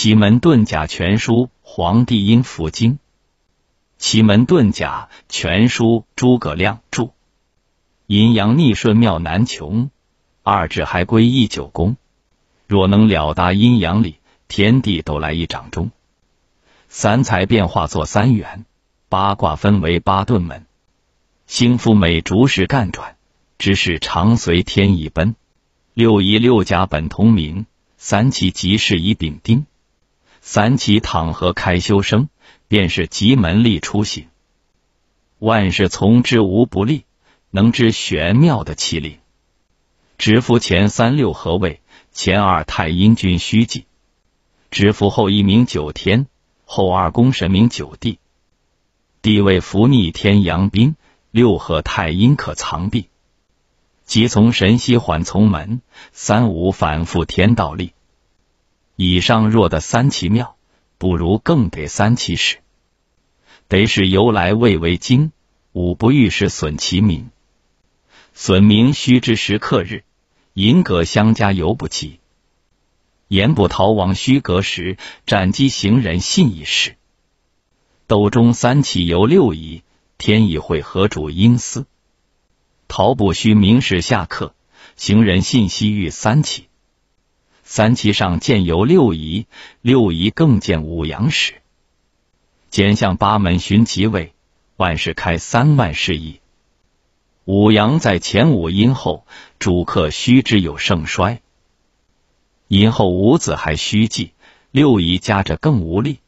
奇门遁甲全书，黄帝阴符经。奇门遁甲全书，诸葛亮著。阴阳逆顺妙难穷，二至还归一九宫。若能了达阴阳理，天地都来一掌中。三才变化作三元，八卦分为八遁门。星符每逐时干转，之事常随天意奔。六仪六甲本同名，三奇即是以丙丁。三奇躺和开修生，便是吉门立出行。万事从之无不利，能知玄妙的气令。直符前三六合位，前二太阴君虚记。直符后一名九天，后二宫神名九地。地位伏逆天阳兵。六合太阴可藏避，即从神息缓从门，三五反复天道力。以上若得三奇妙，不如更得三奇使。得是由来未为经，五不遇是损其名。损名须知时刻日，银葛相加犹不及。言不逃亡须隔时，斩击行人信已事。斗中三奇由六矣。天意会合主阴司，逃不须明示下课。行人信息遇三奇，三奇上见有六仪，六仪更见五阳时。简向八门寻其位，万事开三万事矣。五阳在前五阴后，主客须知有盛衰。阴后五子还虚记，六仪加着更无力。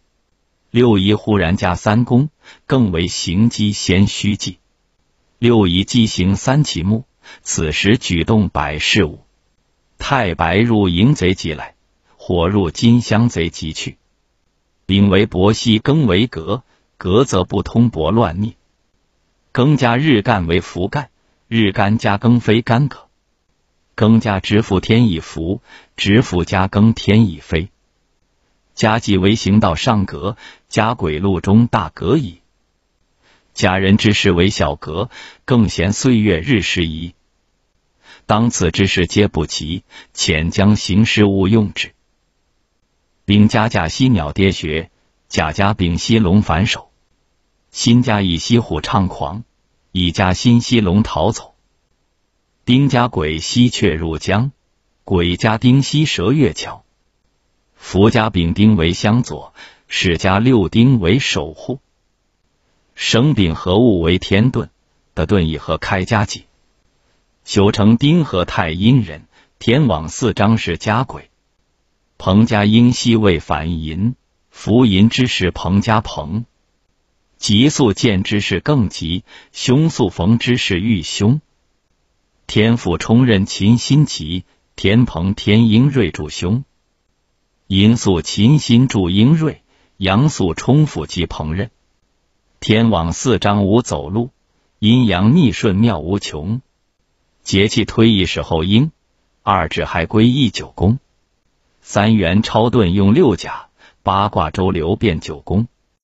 六仪忽然加三宫，更为行机先虚记。六仪机行三奇木，此时举动百事物。太白入淫贼即来，火入金香贼即去。丙为伯兮，庚为革，革则不通伯乱逆。庚加日干为福干，日干加庚非干戈。庚加直符天乙福，直符加庚天乙飞。甲己为行道上格，甲癸路中大格矣。甲人之事为小格，更嫌岁月日时移。当此之事皆不齐，遣将行事勿用之。丙家甲犀鸟跌穴，甲甲丙犀龙反手。辛家乙犀虎猖狂，乙家辛犀龙逃走。丁家癸犀雀入江，癸家丁犀蛇越桥。福家丙丁为相佐，史家六丁为守护。生丙合物为天遁，的遁以和开家己。修成丁和太阴人，天网四张是家鬼。彭家阴西为反寅，福寅之时彭家彭。急速见之事更急，凶速逢之事愈凶。天府冲任秦心急，天蓬天英瑞助凶。阴宿秦心助英瑞，阳宿冲府及彭任。天网四张无走路，阴阳逆顺妙无穷。节气推移时候应，二至还归一九宫。三元超遁用六甲，八卦周流变九宫。